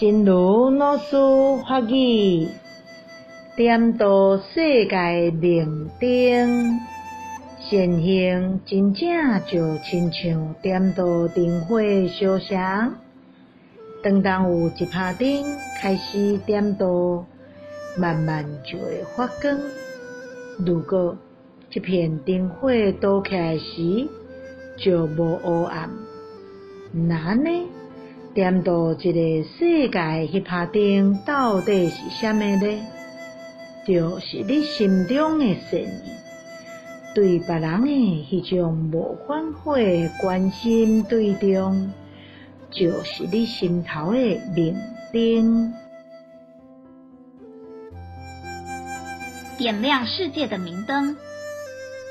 真如老师法语，点到世界明灯，善行真正就亲像点到灯火烧香。当当有一帕灯开始点到，慢慢就会发光。如果一片灯火倒起来时，就无黑暗。那呢？点到一个世界，迄帕灯到底是啥物呢？就是你心中的善意，对别人的迄种无反悔关心对象，就是你心头的明灯。点亮世界的明灯，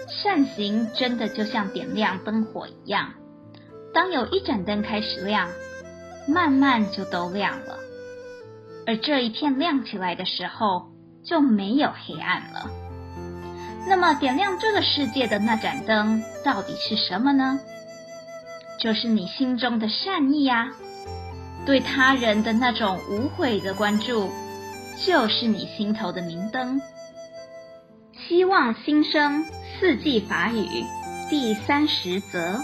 善行真的就像点亮灯火一样。当有一盏灯开始亮。慢慢就都亮了，而这一片亮起来的时候，就没有黑暗了。那么，点亮这个世界的那盏灯到底是什么呢？就是你心中的善意呀，对他人的那种无悔的关注，就是你心头的明灯。希望新生四季法语第三十则。